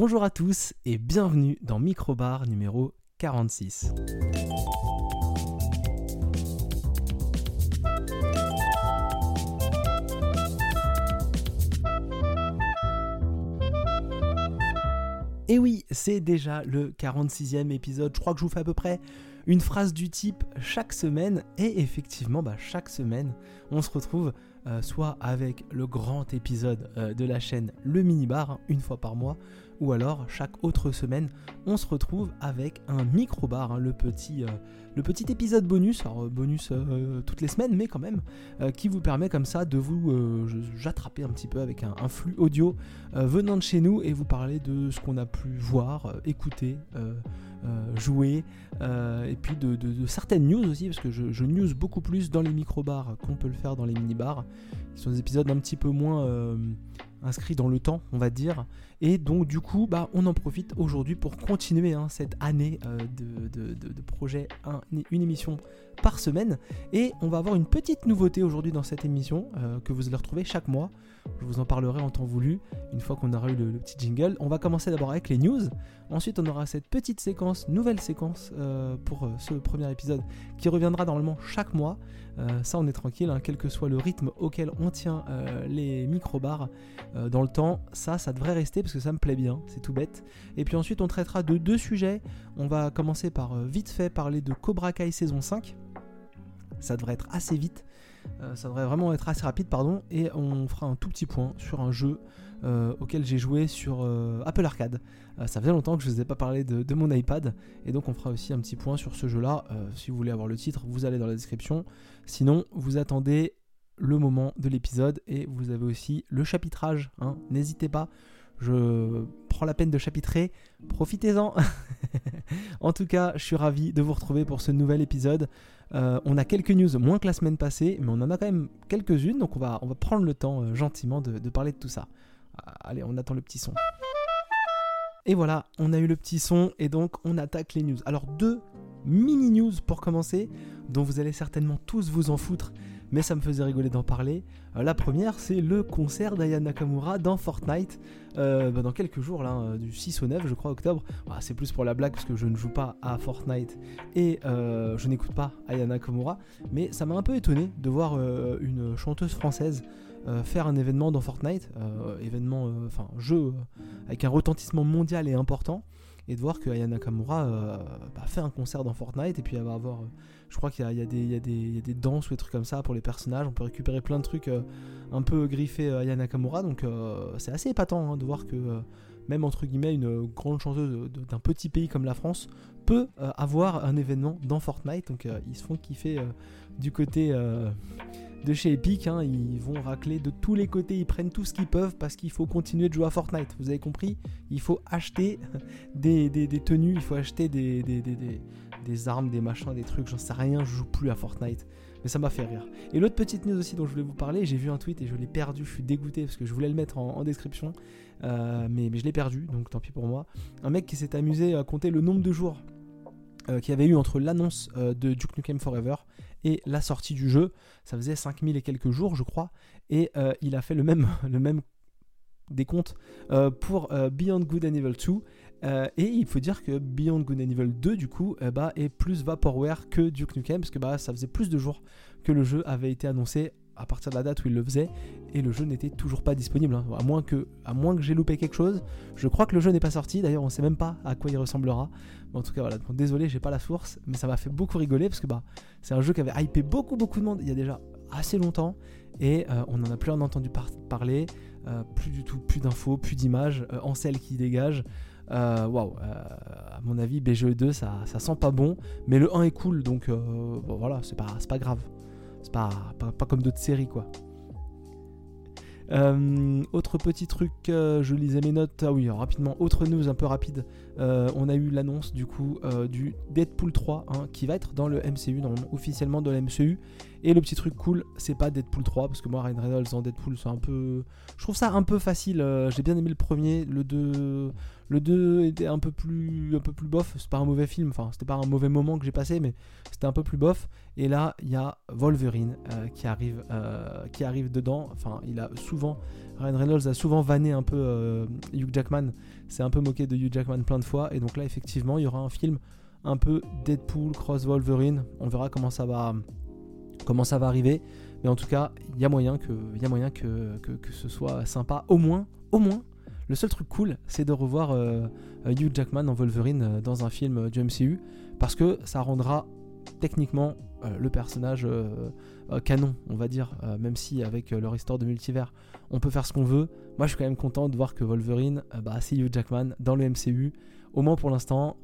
Bonjour à tous et bienvenue dans Microbar numéro 46. Et oui, c'est déjà le 46e épisode. Je crois que je vous fais à peu près une phrase du type chaque semaine. Et effectivement, bah, chaque semaine, on se retrouve euh, soit avec le grand épisode euh, de la chaîne Le Minibar, hein, une fois par mois, ou alors chaque autre semaine, on se retrouve avec un micro-bar, hein, le, petit, euh, le petit épisode bonus, alors bonus toutes les semaines, mais quand même, qui vous permet comme ça de vous j'attraper un petit peu avec un, flux audio venant de chez nous et vous parler de ce qu'on a pu voir, écouter. Euh, jouer, euh, et puis de, certaines news aussi, parce que je, news beaucoup plus dans les micro-bars qu'on peut le faire dans les mini-bars, qui sont des épisodes un petit peu moins euh, inscrits dans le temps, on va dire. Et donc du coup, bah, on en profite aujourd'hui pour continuer hein, cette année de, de, projet, une émission par semaine. Et on va avoir une petite nouveauté aujourd'hui dans cette émission que vous allez retrouver chaque mois. Je vous en parlerai en temps voulu, une fois qu'on aura eu le, petit jingle. On va commencer d'abord avec les news. Ensuite, on aura cette petite séquence, nouvelle séquence euh, pour euh, ce premier épisode, qui reviendra normalement chaque mois. Euh, ça, on est tranquille, hein, quel que soit le rythme auquel on tient les micro-bars dans le temps. Ça, ça devrait rester parce que ça me plaît bien, c'est tout bête. Et puis ensuite, on traitera de deux sujets. On va commencer par vite fait parler de Cobra Kai saison 5. Ça devrait être assez vite. Euh, ça devrait vraiment être assez rapide, pardon. Et on fera un tout petit point sur un jeu euh, auquel j'ai joué sur euh, Apple Arcade. ça faisait longtemps que je ne vous ai pas parlé de, mon iPad. Et donc on fera aussi un petit point sur ce jeu-là. si vous voulez avoir le titre, vous allez dans la description. Sinon, vous attendez le moment de l'épisode et vous avez aussi le chapitrage. Hein. N'hésitez pas. Je prends la peine de chapitrer. Profitez-en. en tout cas, je suis ravi de vous retrouver pour ce nouvel épisode. Euh, on a quelques news moins que la semaine passée, mais on en a quand même quelques-unes, donc on va, prendre le temps euh, gentiment de, parler de tout ça. Euh, allez, on attend le petit son. Et voilà, on a eu le petit son, et donc on attaque les news. Alors deux mini news pour commencer, dont vous allez certainement tous vous en foutre mais ça me faisait rigoler d'en parler. Euh, la première, c'est le concert d'Aya Nakamura dans Fortnite, euh, bah, dans quelques jours, là, euh, du 6 au 9, je crois, octobre. Bah, c'est plus pour la blague, parce que je ne joue pas à Fortnite et je n'écoute pas Aya Nakamura, mais ça m'a un peu étonné de voir une chanteuse française faire un événement dans Fortnite, événement, enfin, jeu avec un retentissement mondial et important et de voir que Aya Nakamura bah, fait un concert dans Fortnite et puis elle va avoir je crois qu'il y, a des danses ou des trucs comme ça pour les personnages. On peut récupérer plein de trucs euh, un peu griffés Yana Nakamura. Donc euh, c'est assez épatant hein, de voir que euh, même entre guillemets une grande chanteuse d'un petit pays comme la France peut avoir un événement dans Fortnite. Donc ils se font kiffer du côté de chez Epic. Hein. ils vont racler de tous les côtés. Ils prennent tout ce qu'ils peuvent parce qu'il faut continuer de jouer à Fortnite. Vous avez compris? Il faut acheter des, tenues, il faut acheter des des armes, des machins, des trucs, j'en sais rien, je joue plus à Fortnite. Mais ça m'a fait rire. Et l'autre petite news aussi dont je voulais vous parler, j'ai vu un tweet et je l'ai perdu, je suis dégoûté parce que je voulais le mettre en, description, euh, mais, je l'ai perdu, donc tant pis pour moi. Un mec qui s'est amusé à compter le nombre de jours euh, qu'il y avait eu entre l'annonce euh, de Duke Nukem Forever et la sortie du jeu. Ça faisait 5000 et quelques jours, je crois, et il a fait le même, le même décompte pour Beyond Good and Evil 2 euh, et il faut dire que Beyond Good and Evil 2 du coup eh bah, est plus vaporware que Duke Nukem parce que bah, ça faisait plus de jours que le jeu avait été annoncé à partir de la date où il le faisait et le jeu n'était toujours pas disponible hein. à moins que à moins que j'ai loupé quelque chose je crois que le jeu n'est pas sorti d'ailleurs on sait même pas à quoi il ressemblera en tout cas voilà désolé j'ai pas la source mais ça m'a fait beaucoup rigoler parce que bah c'est un jeu qui avait hypé beaucoup beaucoup de monde il y a déjà assez longtemps et euh, on en a plus en entendu parler euh, plus du tout plus d'infos plus d'images en celle qui dégage euh, waouh, euh, à mon avis, BGE2, ça, ça sent pas bon, mais le 1 est cool, donc euh, voilà, c'est pas, grave. C'est pas, pas, comme d'autres séries, quoi. Autre petit truc, je lisais mes notes. Ah oui, rapidement, autre news un peu rapide. on a eu l'annonce du coup du Deadpool 3 hein, qui va être dans le MCU, normalement officiellement dans le MCU. Et le petit truc cool, c'est pas Deadpool 3, parce que moi, Ryan Reynolds en Deadpool, c'est un peu. Je trouve ça un peu facile. euh, J'ai bien aimé le premier. Le 2, le 2 était un peu plus, un peu plus bof. C'est pas un mauvais film, enfin, c'était pas un mauvais moment que j'ai passé, mais c'était un peu plus bof. Et là, il y a Wolverine euh, qui, arrive, euh, qui arrive dedans. Enfin, il a souvent. Ryan Reynolds a souvent vanné un peu euh, Hugh Jackman. C'est un peu moqué de Hugh Jackman plein de fois. Et donc là, effectivement, il y aura un film un peu Deadpool cross Wolverine. On verra comment ça va, comment ça va arriver. Mais en tout cas, il y a moyen que, y a moyen que, que, que ce soit sympa. Au moins, au moins. Le seul truc cool, c'est de revoir Hugh Jackman en Wolverine dans un film du MCU, parce que ça rendra techniquement le personnage euh, euh, canon, on va dire, euh, même si avec euh, leur histoire de multivers, on peut faire ce qu'on veut. Moi, je suis quand même content de voir que Wolverine, euh, bah, c'est Hugh Jackman dans le MCU. Au moins pour l'instant,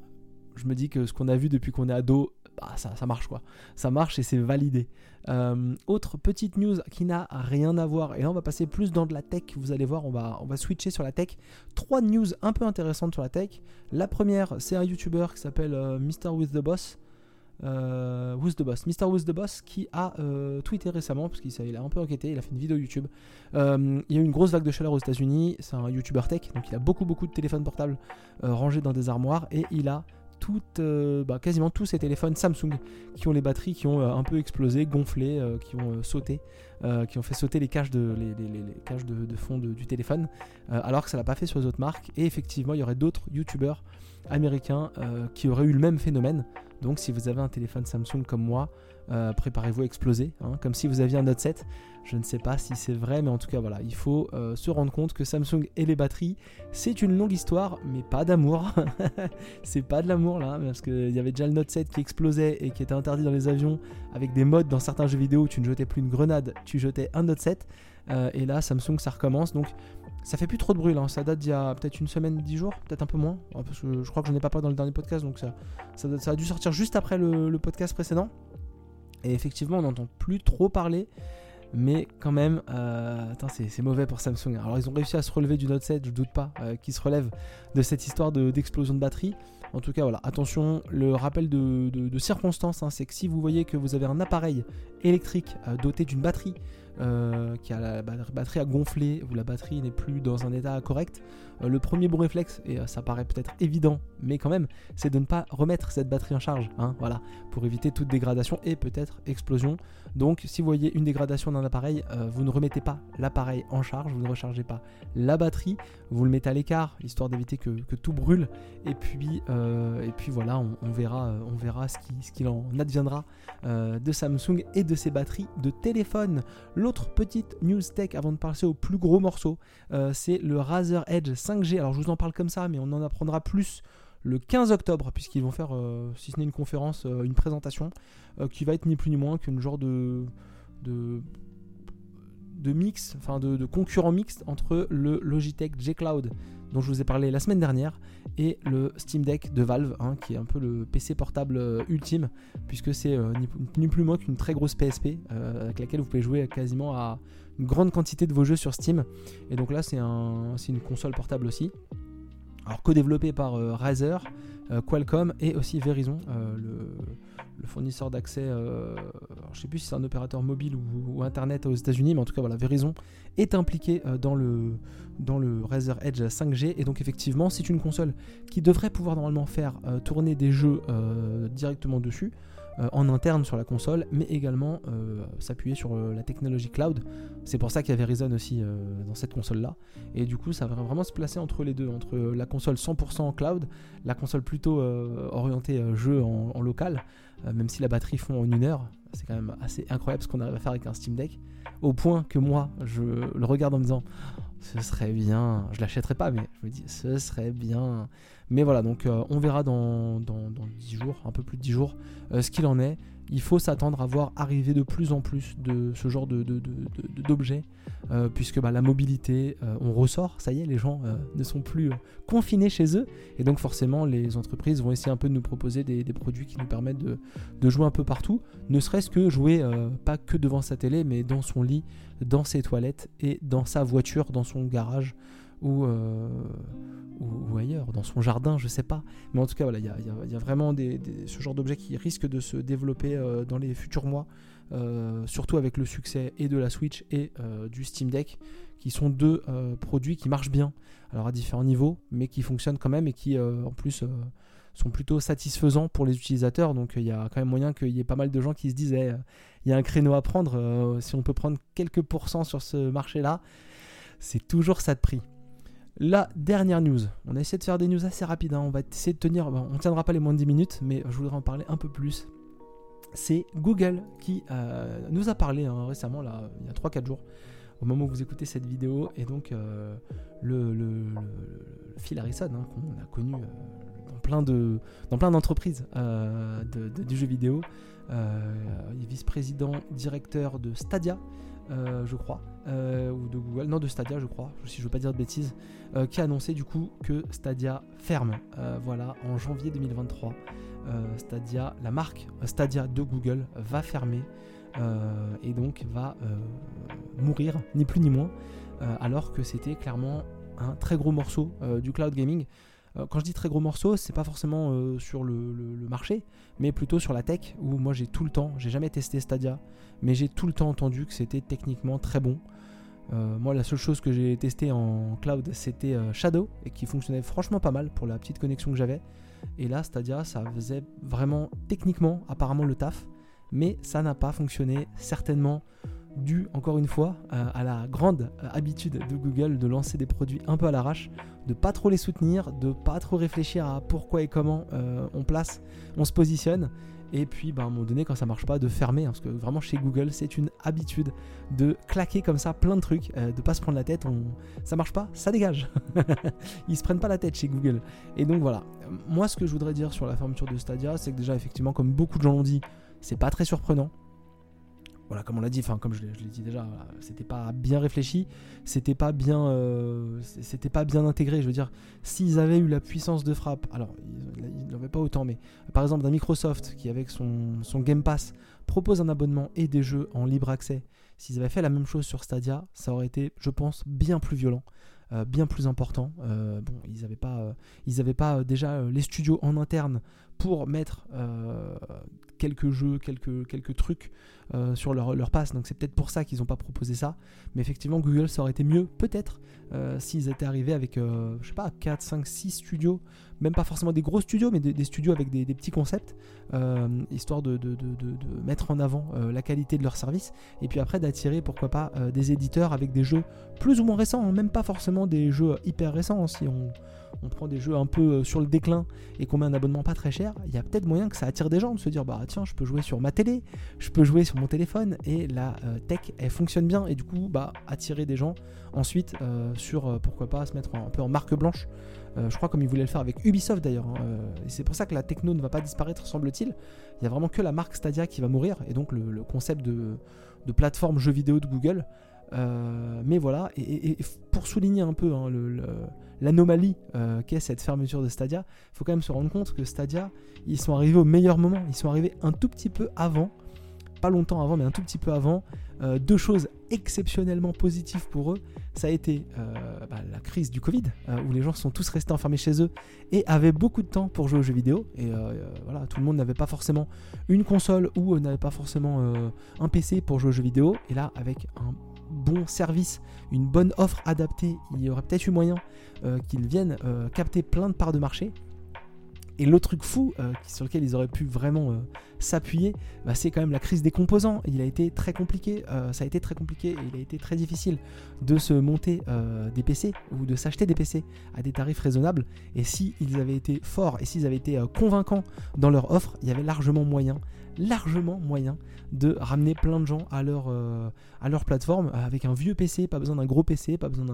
je me dis que ce qu'on a vu depuis qu'on est ado, bah, ça, marche quoi. Ça marche et c'est validé. Euh, autre petite news qui n'a rien à voir, et là on va passer plus dans de la tech, vous allez voir, on va, on va switcher sur la tech. Trois news un peu intéressantes sur la tech. La première, c'est un YouTuber qui s'appelle euh, Mr. With the Boss. Euh, the Boss, Mr. With the Boss qui a euh, tweeté récemment, parce qu'il a un peu enquêté, il a fait une vidéo YouTube. Euh, il y a eu une grosse vague de chaleur aux États-Unis, c'est un YouTuber tech, donc il a beaucoup beaucoup de téléphones portables euh, rangés dans des armoires, et il a bah, quasiment tous ces téléphones Samsung qui ont les batteries qui ont un peu explosé, gonflé, qui ont sauté, qui ont fait sauter les caches de, fond du téléphone, alors que ça l'a pas fait sur les autres marques. Et effectivement, il y aurait d'autres youtubeurs américains qui auraient eu le même phénomène. Donc, si vous avez un téléphone Samsung comme moi, euh, préparez-vous à exploser, hein, comme si vous aviez un Note 7. Je ne sais pas si c'est vrai, mais en tout cas, voilà, il faut euh, se rendre compte que Samsung et les batteries, c'est une longue histoire, mais pas d'amour. c'est pas de l'amour là, parce qu'il y avait déjà le Note 7 qui explosait et qui était interdit dans les avions avec des modes dans certains jeux vidéo où tu ne jetais plus une grenade, tu jetais un Note 7. Euh, et là, Samsung, ça recommence. Donc, ça fait plus trop de bruit là. Ça date d'il y a peut-être une semaine, dix jours, peut-être un peu moins. hein, Parce que je crois que je n'en ai pas parlé dans le dernier podcast, donc ça, a dû sortir juste après le, podcast précédent. Et effectivement, on n'entend plus trop parler. Mais quand même, euh, c'est mauvais pour Samsung. Alors, ils ont réussi à se relever du Note 7, je doute pas euh, qu'ils se relèvent de cette histoire de- d'explosion de, batterie. En tout cas, voilà, attention, le rappel de, de- circonstance, hein, c'est que si vous voyez que vous avez un appareil électrique euh, doté d'une batterie qui a la ba- batterie à gonfler, ou la batterie n'est plus dans un état correct, euh, le premier bon réflexe, et euh, ça paraît peut-être évident, mais quand même, c'est de ne pas remettre cette batterie en charge, hein, voilà, pour éviter toute dégradation et peut-être explosion. Donc, si vous voyez une dégradation d'un appareil, euh, vous ne remettez pas l'appareil en charge, vous ne rechargez pas la batterie, vous le mettez à l'écart, histoire d'éviter que, tout brûle, et puis, euh, voilà, on, verra, euh, on verra ce qu'il ce qu'il en adviendra euh, de Samsung et de ses batteries de téléphone. L'autre petite news tech avant de passer au plus gros morceau, euh, c'est le Razer Edge 5G. Alors je vous en parle comme ça, mais on en apprendra plus le 15 octobre, puisqu'ils vont faire, euh, si ce n'est une conférence, euh, une présentation euh, qui va être ni plus ni moins qu'une genre de, de, mix, enfin de, de concurrent mixte entre le Logitech G Cloud dont je vous ai parlé la semaine dernière et le Steam Deck de Valve, hein, qui est un peu le PC portable euh, ultime, puisque c'est euh, ni, ni plus moins qu'une très grosse PSP euh, avec laquelle vous pouvez jouer quasiment à une grande quantité de vos jeux sur Steam. Et donc là, c'est un, une console portable aussi. Alors co-développée par euh, Razer, Qualcomm et aussi Verizon, le fournisseur d'accès. euh, je sais plus si c'est un opérateur mobile ou, internet aux États-Unis, mais en tout cas voilà, Verizon est impliqué euh, dans le dans le Razer Edge 5G et donc effectivement c'est une console qui devrait pouvoir normalement faire euh, tourner des jeux directement dessus en interne sur la console mais également euh, s'appuyer sur euh, la technologie cloud. C'est pour ça qu'il y a Verizon aussi euh, dans cette console là et du coup ça va vraiment se placer entre les deux entre euh, la console 100% en cloud la console plutôt euh, orientée euh, jeu en, local euh, même si la batterie fond en une heure. C'est quand même assez incroyable ce qu'on arrive à faire avec un Steam Deck au point que moi je le regarde en me disant ce serait bien, je l'achèterai pas mais je me dis ce serait bien mais voilà donc euh, on verra dans, dans, dans 10 jours, un peu plus de 10 jours euh, ce qu'il en est. Il faut s'attendre à voir arriver de plus en plus de ce genre de, d'objets euh, puisque bah, la mobilité on ressort, ça y est les gens ne sont plus confinés chez eux. Et donc forcément les entreprises vont essayer un peu de nous proposer des, produits qui nous permettent de, jouer un peu partout. Ne serait-ce que jouer pas que devant sa télé mais dans son lit dans ses toilettes et dans sa voiture, dans son garage ou, euh, ou, ailleurs, dans son jardin, je sais pas. Mais en tout cas, voilà, il y a, vraiment ce genre d'objets qui risquent de se développer dans les futurs mois, surtout avec le succès et de la Switch et du Steam Deck, qui sont deux produits qui marchent bien, alors à différents niveaux, mais qui fonctionnent quand même et qui en plus sont plutôt satisfaisants pour les utilisateurs. Donc il y a quand même moyen qu'il y ait pas mal de gens qui se disent eh, il y a un créneau à prendre, euh, si on peut prendre quelques pourcents sur ce marché-là, c'est toujours ça de prix. La dernière news, on a essayé de faire des news assez rapides, hein. on va essayer de tenir, on ne tiendra pas les moins de 10 minutes, mais je voudrais en parler un peu plus. C'est Google qui euh, nous a parlé hein, récemment, il y a 3-4 jours, au moment où vous écoutez cette vidéo, et donc euh, le, Phil Harrison, hein, qu'on a connu dans plein de dans plein d'entreprises du jeu vidéo, euh, vice-président directeur de Stadia, euh, je crois, euh, ou de Google, non de Stadia je crois, si je veux pas dire de bêtises, qui a annoncé du coup que Stadia ferme, voilà, en janvier 2023. Stadia, la marque Stadia de Google va fermer et donc va mourir, ni plus ni moins, alors que c'était clairement un très gros morceau du cloud gaming. Euh, quand je dis très gros morceau, c'est pas forcément euh, sur le, marché, mais plutôt sur la tech, où moi j'ai tout le temps, j'ai jamais testé Stadia, mais j'ai tout le temps entendu que c'était techniquement très bon. Euh, moi, la seule chose que j'ai testé en cloud, c'était Shadow, et qui fonctionnait franchement pas mal pour la petite connexion que j'avais. Et là, Stadia, ça faisait vraiment techniquement, apparemment, le taf, mais ça n'a pas fonctionné certainement dû encore une fois à la grande habitude de Google de lancer des produits un peu à l'arrache, de pas trop les soutenir, de pas trop réfléchir à pourquoi et comment euh, on place, on se positionne, et puis bah, à un moment donné quand ça marche pas de fermer, hein, parce que vraiment chez Google c'est une habitude de claquer comme ça plein de trucs, euh, de pas se prendre la tête, on... ça marche pas, ça dégage. Ils se prennent pas la tête chez Google. Et donc voilà, moi ce que je voudrais dire sur la fermeture de Stadia, c'est que déjà effectivement comme beaucoup de gens l'ont dit, c'est pas très surprenant voilà, comme on l'a dit, enfin comme je l'ai dit déjà, c'était pas bien réfléchi, c'était pas bien, euh, pas bien intégré. Je veux dire, s'ils avaient eu la puissance de frappe, alors ils n'avaient pas autant, mais par exemple d'un Microsoft qui avec son, Game Pass propose un abonnement et des jeux en libre accès, s'ils avaient fait la même chose sur Stadia, ça aurait été, je pense, bien plus violent. Euh, bien plus important. Euh, bon, ils n'avaient avaient pas déjà les studios en interne pour mettre quelques jeux, quelques, quelques trucs euh, sur leur, leur passe. Donc c'est peut-être pour ça qu'ils n'ont pas proposé ça. Mais effectivement, Google, ça aurait été mieux, peut-être, euh, s'ils étaient arrivés avec, euh, je sais pas, 4, 5, 6 studios. Même pas forcément des gros studios, mais des, studios avec des, petits concepts, histoire de, de, mettre en avant la qualité de leur service. Et puis après, d'attirer, pourquoi pas, des éditeurs avec des jeux plus ou moins récents, hein. même pas forcément des jeux hyper récents. Si on on prend des jeux un peu euh, sur le déclin et qu'on met un abonnement pas très cher, il y a peut-être moyen que ça attire des gens de se dire bah tiens je peux jouer sur ma télé, je peux jouer sur mon téléphone et la euh, tech elle fonctionne bien et du coup bah attirer des gens ensuite euh, sur pourquoi pas se mettre un peu en marque blanche. je crois comme ils voulaient le faire avec Ubisoft d'ailleurs. Hein, et c'est pour ça que la techno ne va pas disparaître semble-t-il. Il y a vraiment que la marque Stadia qui va mourir et donc le, concept de, de plateforme jeux vidéo de Google. Mais voilà, et, pour souligner un peu hein, l'anomalie euh, qu'est cette fermeture de Stadia, il faut quand même se rendre compte que Stadia, ils sont arrivés au meilleur moment. Ils sont arrivés un tout petit peu avant, pas longtemps avant, mais un tout petit peu avant. Euh, deux choses exceptionnellement positives pour eux, ça a été euh, bah, la crise du Covid, où les gens sont tous restés enfermés chez eux et avaient beaucoup de temps pour jouer aux jeux vidéo. Et voilà, tout le monde n'avait pas forcément une console ou n'avait pas forcément un PC pour jouer aux jeux vidéo. Et là, avec un bon service, une bonne offre adaptée, il y aurait peut-être eu moyen euh, qu'ils viennent euh, capter plein de parts de marché. Et l'autre truc fou euh, sur lequel ils auraient pu vraiment s'appuyer, bah, c'est quand même la crise des composants. Il a été très compliqué, ça a été très compliqué et il a été très difficile de se monter des PC ou de s'acheter des PC à des tarifs raisonnables. Et s'ils avaient été forts et s'ils avaient été convaincants dans leur offre, il y avait largement moyen largement moyen de ramener plein de gens à leur, euh, plateforme avec un vieux PC, pas besoin d'un gros PC, pas besoin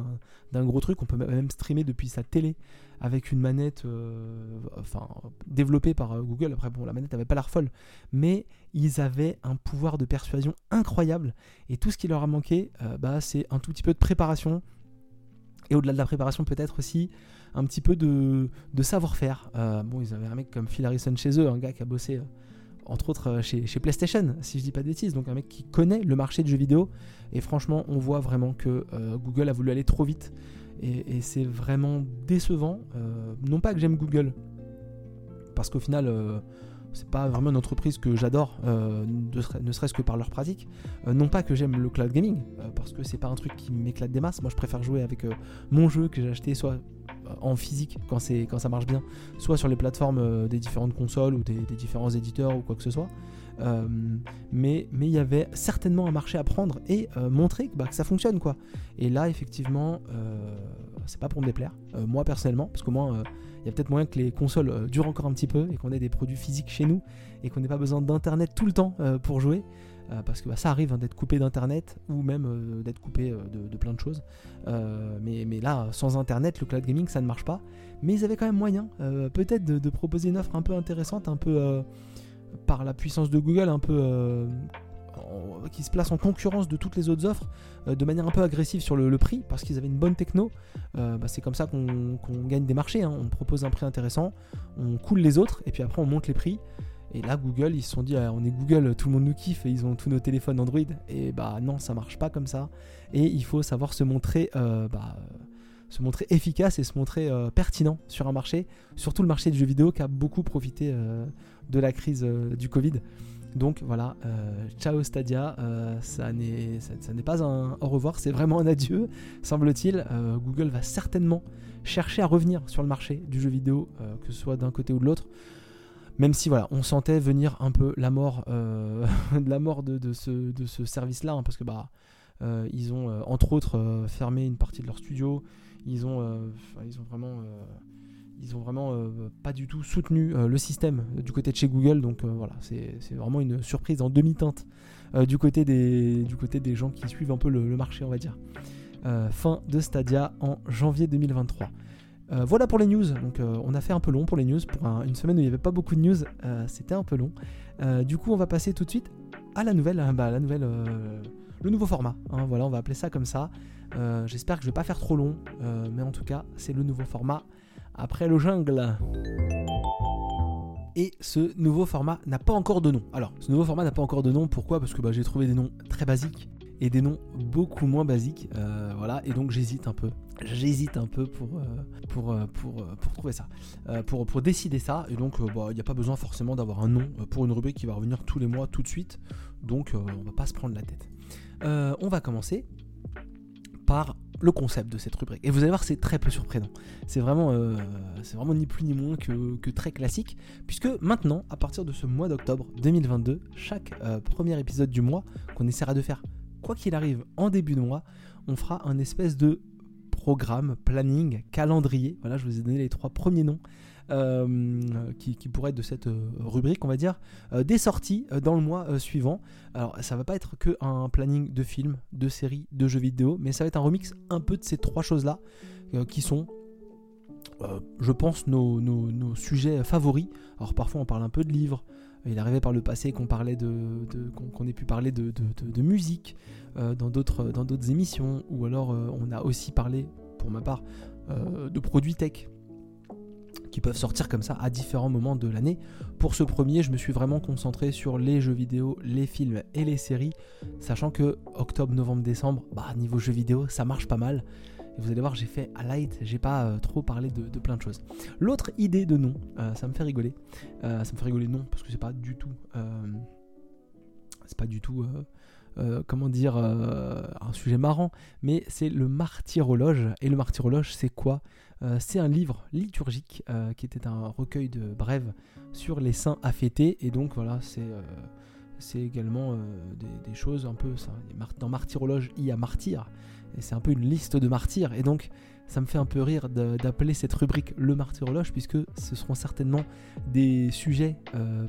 d'un gros truc. On peut même streamer depuis sa télé avec une manette euh, enfin, développée par euh, Google. Après, bon, la manette n'avait pas l'air folle, mais ils avaient un pouvoir de persuasion incroyable. Et tout ce qui leur a manqué, bah, c'est un tout petit peu de préparation. Et au-delà de la préparation, peut-être aussi un petit peu de, de savoir-faire. bon, ils avaient un mec comme Phil Harrison chez eux, un gars qui a bossé entre autres euh, chez, PlayStation, si je dis pas de bêtises. Donc un mec qui connaît le marché de jeux vidéo. Et franchement, on voit vraiment que euh, Google a voulu aller trop vite. et, c'est vraiment décevant. non pas que j'aime Google, parce qu'au final, c'est pas vraiment une entreprise que j'adore, euh, ne serait-ce que par leur pratique. Euh, non pas que j'aime le cloud gaming, euh, parce que c'est pas un truc qui m'éclate des masses. Moi, je préfère jouer avec mon jeu que j'ai acheté soit en physique quand, quand ça marche bien, soit sur les plateformes des différentes consoles ou des, différents éditeurs ou quoi que ce soit. mais il y avait certainement un marché à prendre et montrer bah, que ça fonctionne quoi. Et là, effectivement, c'est pas pour me déplaire, moi personnellement, parce que moi il y a peut-être moyen que les consoles euh, durent encore un petit peu et qu'on ait des produits physiques chez nous et qu'on n'ait pas besoin d'internet tout le temps euh, pour jouer. Euh, parce que bah, ça arrive hein, d'être coupé d'internet ou même d'être coupé de, plein de choses. Mais, là, sans internet, le cloud gaming ça ne marche pas. Mais ils avaient quand même moyen, peut-être, de, proposer une offre un peu intéressante, un peu par la puissance de Google, un peu qui se place en concurrence de toutes les autres offres euh, de manière un peu agressive sur le, prix parce qu'ils avaient une bonne techno. Euh, bah, c'est comme ça qu'on gagne des marchés. Hein. On propose un prix intéressant, on coule les autres et puis après on monte les prix. Et là, Google, ils se sont dit, ah, on est Google, tout le monde nous kiffe et ils ont tous nos téléphones Android. Et bah non, ça marche pas comme ça. Et il faut savoir se montrer, euh, bah, se montrer efficace et se montrer pertinent sur un marché, surtout le marché du jeu vidéo qui a beaucoup profité de la crise du Covid. Donc voilà, euh, ciao Stadia, euh, ça n'est pas un au revoir, c'est vraiment un adieu, semble-t-il. Euh, Google va certainement chercher à revenir sur le marché du jeu vidéo, que ce soit d'un côté ou de l'autre. Même si voilà, on sentait venir un peu la mort, de la mort de, ce, service-là, hein, parce que bah ils ont entre autres fermé une partie de leur studio, ils ont, ils ont vraiment ils ont vraiment euh, pas du tout soutenu euh, le système du côté de chez Google. Donc euh, voilà, c'est vraiment une surprise en demi-teinte du, côté des, du côté des gens qui suivent un peu le, marché, on va dire. fin de Stadia en janvier 2023. voilà pour les news. Donc on a fait un peu long pour les news. Pour une semaine où il n'y avait pas beaucoup de news, c'était un peu long. du coup, on va passer tout de suite à la nouvelle, bah, la nouvelle, le nouveau format. Hein. voilà, on va appeler ça comme ça. J'espère que je vais pas faire trop long, mais en tout cas, c'est le nouveau format après le jungle. Et ce nouveau format n'a pas encore de nom. Alors, ce nouveau format n'a pas encore de nom. Pourquoi? Parce que bah, j'ai trouvé des noms très basiques et des noms beaucoup moins basiques. Euh, voilà, et donc j'hésite un peu. J'hésite un peu pour, euh, pour, euh, pour, pour, trouver ça, pour, pour décider ça. Et donc, bah, il n'y a pas besoin forcément d'avoir un nom pour une rubrique qui va revenir tous les mois, tout de suite. Donc, on va pas se prendre la tête. on va commencer par le concept de cette rubrique. Et vous allez voir, c'est très peu surprenant. C'est vraiment, euh, vraiment ni plus ni moins que, très classique, puisque maintenant, à partir de ce mois d'octobre 2022, chaque euh, premier épisode du mois, qu'on essaiera de faire quoi qu'il arrive en début de mois, on fera un espèce de programme, planning, calendrier. Voilà, je vous ai donné les trois premiers noms euh, qui, pourrait être de cette euh, rubrique, on va dire, euh, des sorties dans le mois suivant. Alors, ça va pas être que un planning de films, de séries, de jeux vidéo, mais ça va être un remix un peu de ces trois choses-là, qui sont je pense, nos, sujets favoris. Alors parfois on parle un peu de livres. Il arrivait par le passé qu'on parlait de, qu'on ait pu parler de, musique dans d'autres émissions, ou alors on a aussi parlé, pour ma part, de produits tech qui peuvent sortir comme ça à différents moments de l'année. Pour ce premier, je me suis vraiment concentré sur les jeux vidéo, les films et les séries, sachant que octobre, novembre, décembre, bah niveau jeux vidéo, ça marche pas mal. Et vous allez voir, j'ai fait à light, j'ai pas euh, trop parlé de, plein de choses. L'autre idée de nom, euh, ça me fait rigoler. Euh, ça me fait rigoler non, parce que c'est pas du tout. c'est pas du tout. comment dire, un sujet marrant, mais c'est le martyrologe. Et le martyrologe, c'est quoi? Euh, c'est un livre liturgique euh, qui était un recueil de brèves sur les saints affêtés. Et donc voilà, c'est euh, également des, choses un peu. Ça, dans martyrologe, il y a martyr. Et c'est un peu une liste de martyrs. Et donc ça me fait un peu rire d'appeler cette rubrique le martyrologe, puisque ce seront certainement des sujets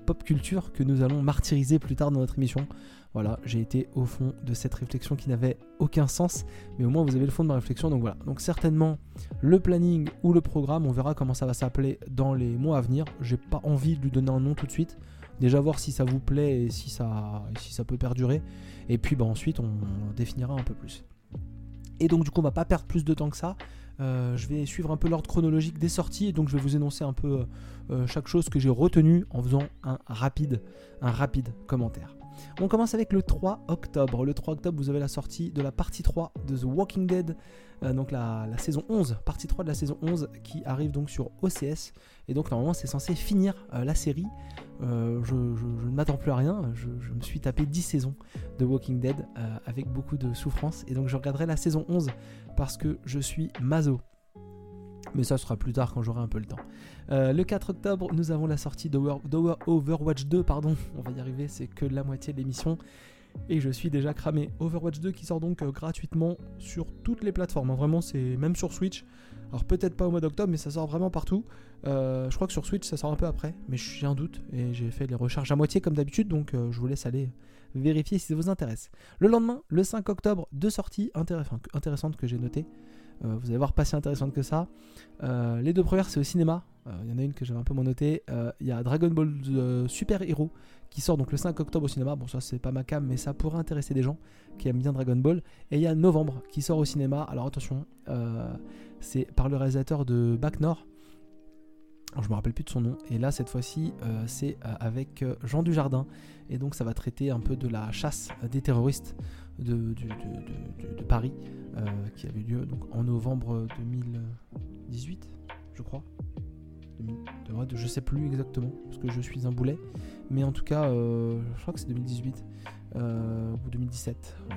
pop culture que nous allons martyriser plus tard dans notre émission. Voilà, j'ai été au fond de cette réflexion qui n'avait aucun sens, mais au moins vous avez le fond de ma réflexion. Donc voilà, donc certainement le planning ou le programme, on verra comment ça va s'appeler dans les mois à venir. J'ai pas envie de lui donner un nom tout de suite. Déjà voir si ça vous plaît et si ça, peut perdurer. Et puis bah, ensuite on, définira un peu plus. Et donc du coup on va pas perdre plus de temps que ça. Euh, je vais suivre un peu l'ordre chronologique des sorties donc je vais vous énoncer un peu euh, chaque chose que j'ai retenu en faisant un rapide commentaire. On commence avec le 3 octobre. Le 3 octobre, vous avez la sortie de la partie 3 de The Walking Dead, euh, donc la, saison 11, partie 3 de la saison 11 qui arrive donc sur OCS. Et donc normalement c'est censé finir euh, la série. Euh, je, ne m'attends plus à rien, je, me suis tapé 10 saisons de Walking Dead avec beaucoup de souffrance. Et donc je regarderai la saison 11 parce que je suis mazo. Mais ça sera plus tard quand j'aurai un peu le temps. le 4 octobre, nous avons la sortie d'Overwatch 2, pardon, on va y arriver, c'est que la moitié de l'émission et je suis déjà cramé. Overwatch 2 qui sort donc euh, gratuitement sur toutes les plateformes. Hein. Vraiment, c'est même sur Switch. Alors peut-être pas au mois d'octobre, mais ça sort vraiment partout. Euh, je crois que sur Switch, ça sort un peu après, mais j'ai un doute et j'ai fait les recherches à moitié comme d'habitude, donc euh, je vous laisse aller vérifier si ça vous intéresse. Le lendemain, le 5 octobre, deux sorties intéressantes que j'ai notées. Vous allez voir, pas si intéressantes que ça. les deux premières, c'est au cinéma. Il y en a une que j'avais un peu moins notée. Il y a Dragon Ball Super Hero qui sort donc le 5 octobre au cinéma. Bon, ça c'est pas ma cam, mais ça pourrait intéresser des gens qui aiment bien Dragon Ball. Et il y a Novembre qui sort au cinéma. Alors attention, euh, c'est par le réalisateur de Back. Alors, je me rappelle plus de son nom. Et là, cette fois-ci, euh, c'est euh, avec Jean Dujardin. Et donc, ça va traiter un peu de la chasse des terroristes de, Paris, qui avait lieu donc, en novembre 2018, je crois de, je sais plus exactement, parce que je suis un boulet, mais en tout cas, euh, je crois que c'est 2018 euh, ou 2017. Euh,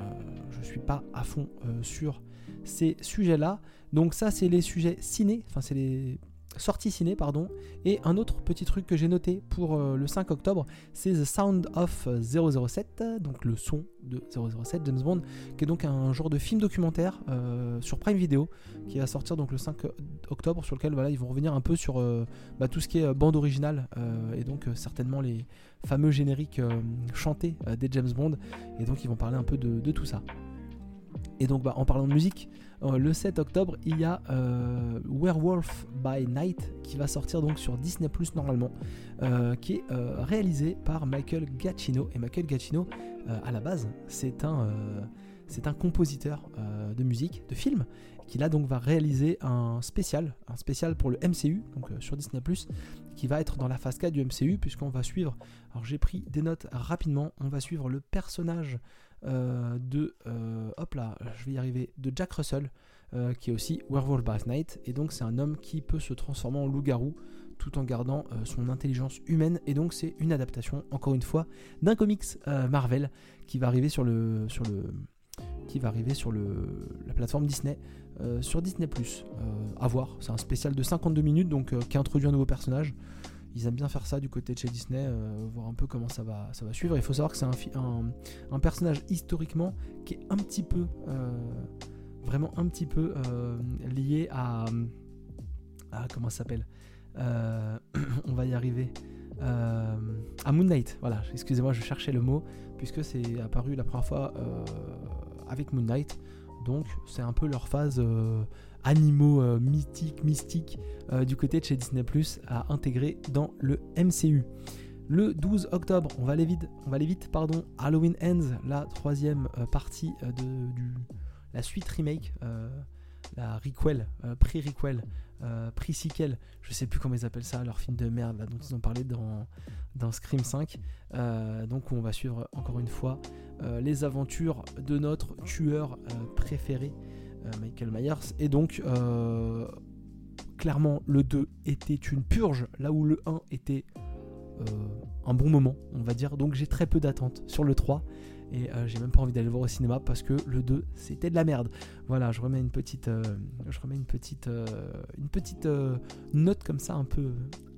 je suis pas à fond sur ces sujets-là. Donc ça, c'est les sujets ciné, enfin c'est les sortie ciné, pardon. Et un autre petit truc que j'ai noté pour euh, le 5 octobre, c'est The Sound of 007, donc le son de 007 James Bond, qui est donc un genre de film documentaire euh, sur Prime Video, qui va sortir donc le 5 octobre, sur lequel voilà, ils vont revenir un peu sur euh, bah, tout ce qui est bande originale, et donc certainement les fameux génériques chantés des James Bond, et donc ils vont parler un peu de, tout ça. Et donc bah, en parlant de musique, euh, le 7 octobre, il y a euh, Werewolf by Night qui va sortir donc sur Disney Plus normalement, euh, qui est réalisé par Michael Giacchino. Et Michael Giacchino, à la base, c'est un, compositeur de musique, de film, qui là donc va réaliser un spécial, un spécial pour le MCU, donc sur Disney Plus, qui va être dans la phase 4 du MCU, puisqu'on va suivre. Alors j'ai pris des notes rapidement. On va suivre le personnage de, euh, hop je vais arriver, de Jack Russell, euh, qui est aussi Werewolf by Night. Et donc c'est un homme qui peut se transformer en loup-garou tout en gardant son intelligence humaine. Et donc c'est une adaptation, encore une fois, d'un comics Marvel qui va arriver sur le, sur le, qui va arriver sur le, la plateforme Disney, sur Disney+. à voir, c'est un spécial de 52 minutes, donc qui introduit un nouveau personnage ils aiment bien faire ça du côté de chez Disney, euh, voir un peu comment ça va, ça va suivre. Il faut savoir que c'est un, personnage historiquement qui est un petit peu, euh, vraiment un petit peu euh, lié à, à, comment ça s'appelle On va y arriver. à Moon Knight, voilà, excusez-moi, je cherchais le mot, puisque c'est apparu la première fois avec Moon Knight. Donc c'est un peu leur phase animaux euh, mythiques, mystiques euh, du côté de chez Disney à intégrer dans le MCU. Le 12 octobre, on va aller vite, pardon, Halloween Ends, la troisième euh, partie de la suite remake, la requel, pré-requel, pré-sequel, je sais plus comment ils appellent ça, leur film de merde dont ils ont parlé dans, dans Scream 5. donc on va suivre encore une fois les aventures de notre tueur préféré euh, Michael Myers. Et donc, euh, clairement, le 2 était une purge, là où le 1 était euh, un bon moment, on va dire. Donc j'ai très peu d'attentes sur le 3. Et j'ai même pas envie d'aller le voir au cinéma parce que le 2 c'était de la merde. Voilà, je remets une petite, je remets une petite, une petite note comme ça un peu,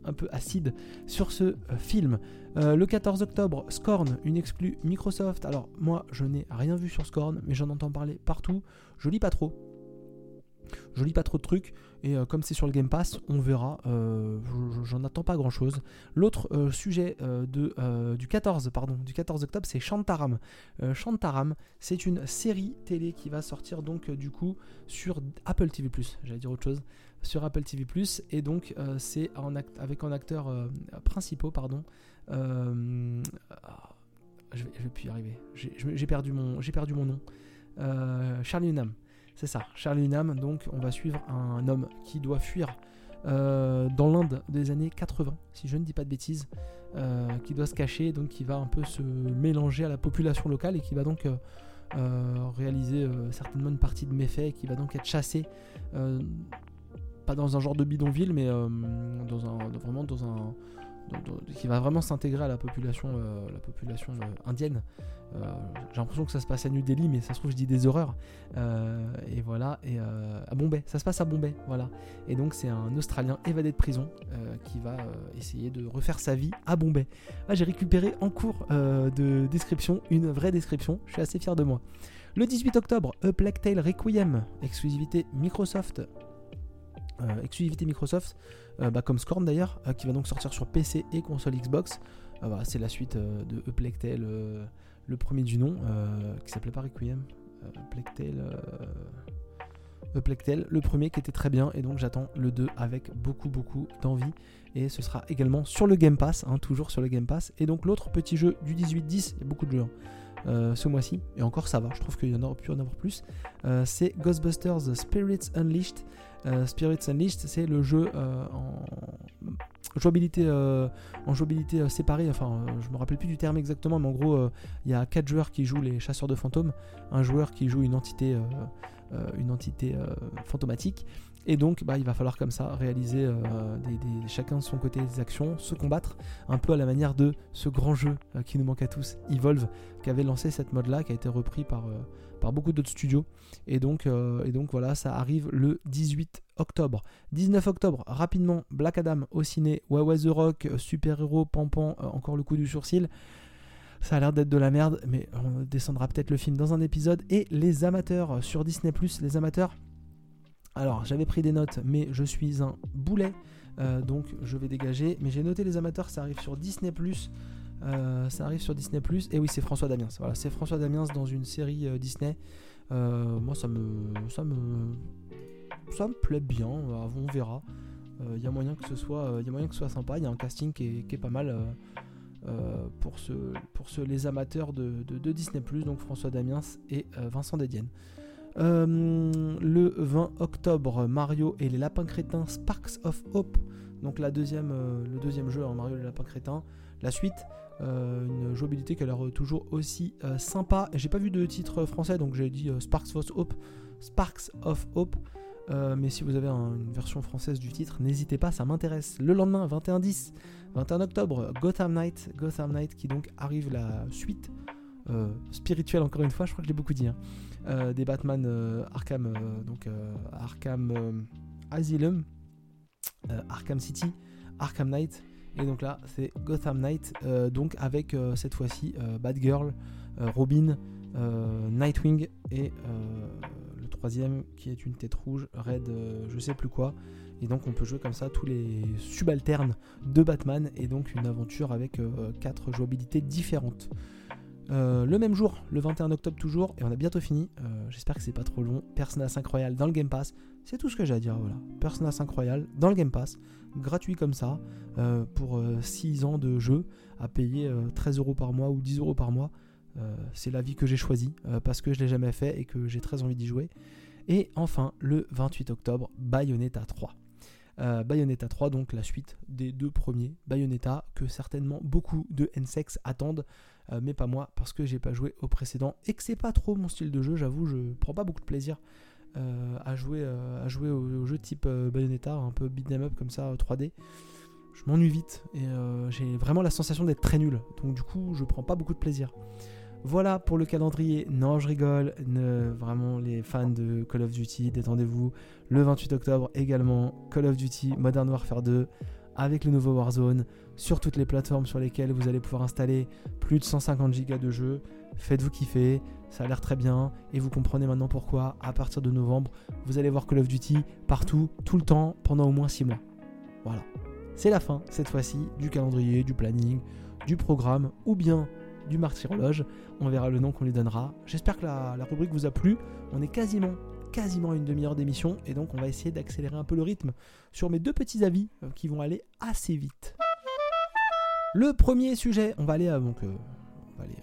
un peu acide sur ce film. le 14 octobre, Scorn, une exclue Microsoft. Alors moi je n'ai rien vu sur Scorn, mais j'en entends parler partout. Je lis pas trop. Je lis pas trop de trucs et euh, comme c'est sur le Game Pass, on verra. Euh, j'en attends pas grand chose. L'autre euh, sujet de, du 14 pardon du 14 octobre, c'est Shantaram. Shantaram, c'est une série télé qui va sortir donc du coup sur Apple TV+. J'allais dire autre chose sur Apple TV+. Et donc c'est avec un acteur principal pardon. je, vais, je vais plus y arriver. J'ai perdu mon j'ai perdu mon nom. Euh, Charlie Hunnam. C'est ça, Charlie Hunnam. Donc, on va suivre un homme qui doit fuir euh, dans l'Inde des années 80, si je ne dis pas de bêtises, qui doit se cacher, donc qui va un peu se mélanger à la population locale et qui va donc réaliser certainement une partie de méfaits qui va donc être chassé pas dans un genre de bidonville, mais dans un, vraiment dans un, qui va vraiment s'intégrer à la population, euh, la population euh, indienne. Euh, j'ai l'impression que ça se passe à New Delhi, mais ça se trouve je dis des horreurs. et voilà, et à Bombay, ça se passe à Bombay, voilà. Et donc c'est un Australien évadé de prison qui va essayer de refaire sa vie à Bombay. Là j'ai récupéré en cours de description une vraie description. Je suis assez fier de moi. Le 18 octobre, A Plague Tale Requiem, exclusivité Microsoft. Exclusivité Microsoft. Euh, bah, comme Scorn d'ailleurs, euh, qui va donc sortir sur PC et console Xbox. Euh, voilà, c'est la suite de Eplectel, le premier du nom, qui s'appelait pas Requiem. Eplectel, le premier qui était très bien, et donc j'attends le 2 avec beaucoup beaucoup d'envie. Et ce sera également sur le Game Pass, hein, toujours sur le Game Pass. Et donc l'autre petit jeu du 18-10, il y a beaucoup de jeux. Hein, ce mois-ci, et encore ça va, je trouve qu'il y en aurait pu en avoir plus, c'est Ghostbusters Spirits Unleashed, euh, Spirits Unleashed, c'est le jeu euh, en jouabilité, euh, en jouabilité séparée. Enfin, je me rappelle plus du terme exactement, mais en gros, il y a 4 joueurs qui jouent les chasseurs de fantômes, un joueur qui joue une entité, une entité fantomatique. Et donc, bah, il va falloir comme ça réaliser chacun de son côté des actions, se combattre, un peu à la manière de ce grand jeu qui nous manque à tous, Evolve, qui avait lancé cette mode-là, qui a été repris par, par beaucoup d'autres studios. Et donc, euh, et donc voilà, ça arrive le 18 octobre. 19 octobre, rapidement, Black Adam au ciné, Why The Rock, Super Héros, Pampan, euh, encore le coup du sourcil. Ça a l'air d'être de la merde, mais on descendra peut-être le film dans un épisode. Et les amateurs sur Disney ⁇ les amateurs. Alors, j'avais pris des notes, mais je suis un boulet, euh, donc je vais dégager. Mais j'ai noté les amateurs, ça arrive sur Disney ⁇ euh, ça arrive sur Disney ⁇ et oui c'est François Damiens. Voilà, c'est François Damiens dans une série euh, Disney. Moi ça me, ça, me, ça me plaît bien, on verra. Il y a moyen que ce soit, a moyen que soit sympa, il y a un casting qui est, pas mal pour, les amateurs de, de, Disney ⁇ donc François Damiens et Vincent Dedienne. Le 20 octobre, Mario et les lapins crétins Sparks of Hope, donc deuxième, le deuxième jeu, hein, Mario et les lapins crétins. La suite, euh, une jouabilité qui a l'air toujours aussi euh, sympa. J'ai pas vu de titre français, donc j'ai dit euh, Sparks of Hope. Sparks of Hope. mais si vous avez une version française du titre, n'hésitez pas, ça m'intéresse. Le lendemain, 21-10, 21 octobre, Gotham Knight. Gotham Knight qui donc arrive la suite spirituelle, encore une fois, je crois que j'ai beaucoup dit, hein, des Batman Arkham, donc Arkham Asylum, Arkham City, Arkham Knight. Et donc là, c'est Gotham Knight, euh, donc avec euh, cette fois-ci euh, Batgirl, Robin, Nightwing et le troisième qui est une tête rouge, Red, je sais plus quoi. Et donc on peut jouer comme ça tous les subalternes de Batman et donc une aventure avec quatre jouabilités différentes. Le même jour, le 21 octobre toujours, et on a bientôt fini. J'espère que c'est pas trop long. Persona 5 Royal dans le Game Pass. C'est tout ce que j'ai à dire. Voilà. Persona 5 Royal dans le Game Pass gratuit comme ça, euh, pour 6 euh, ans de jeu, à payer 13 euh, euros par mois ou 10 euros par mois. c'est la vie que j'ai choisie, parce que je l'ai jamais fait et que j'ai très envie d'y jouer. Et enfin, le 28 octobre, Bayonetta 3. Bayonetta 3, donc la suite des deux premiers Bayonetta, que certainement beaucoup de NSEX attendent, mais pas moi, parce que j'ai pas joué au précédent et que c'est pas trop mon style de jeu, j'avoue, je prends pas beaucoup de plaisir euh, à jouer, euh, à jouer au, jeu type euh, Bayonetta, un peu beat'em up comme ça, 3D. Je m'ennuie vite et j'ai vraiment la sensation d'être très nul. Donc du coup, je prends pas beaucoup de plaisir. Voilà pour le calendrier. Non, je rigole. Vraiment, les fans de Call of Duty, détendez-vous. Le 28 octobre également, Call of Duty Modern Warfare 2 avec le nouveau Warzone sur toutes les plateformes sur lesquelles vous allez pouvoir installer plus de 150 Go de jeu. Faites-vous kiffer, ça a l'air très bien et vous comprenez maintenant pourquoi à partir de novembre, vous allez voir Call of Duty partout, tout le temps, pendant au moins 6 mois. Voilà. C'est la fin, cette fois-ci, du calendrier, du planning, du programme ou bien du martyrologe. On verra le nom qu'on lui donnera. J'espère que la, rubrique vous a plu. On est quasiment, quasiment une demi-heure d'émission et donc on va essayer d'accélérer un peu le rythme sur mes deux petits avis euh, qui vont aller assez vite. Le premier sujet, on va aller, euh, donc, euh, on va aller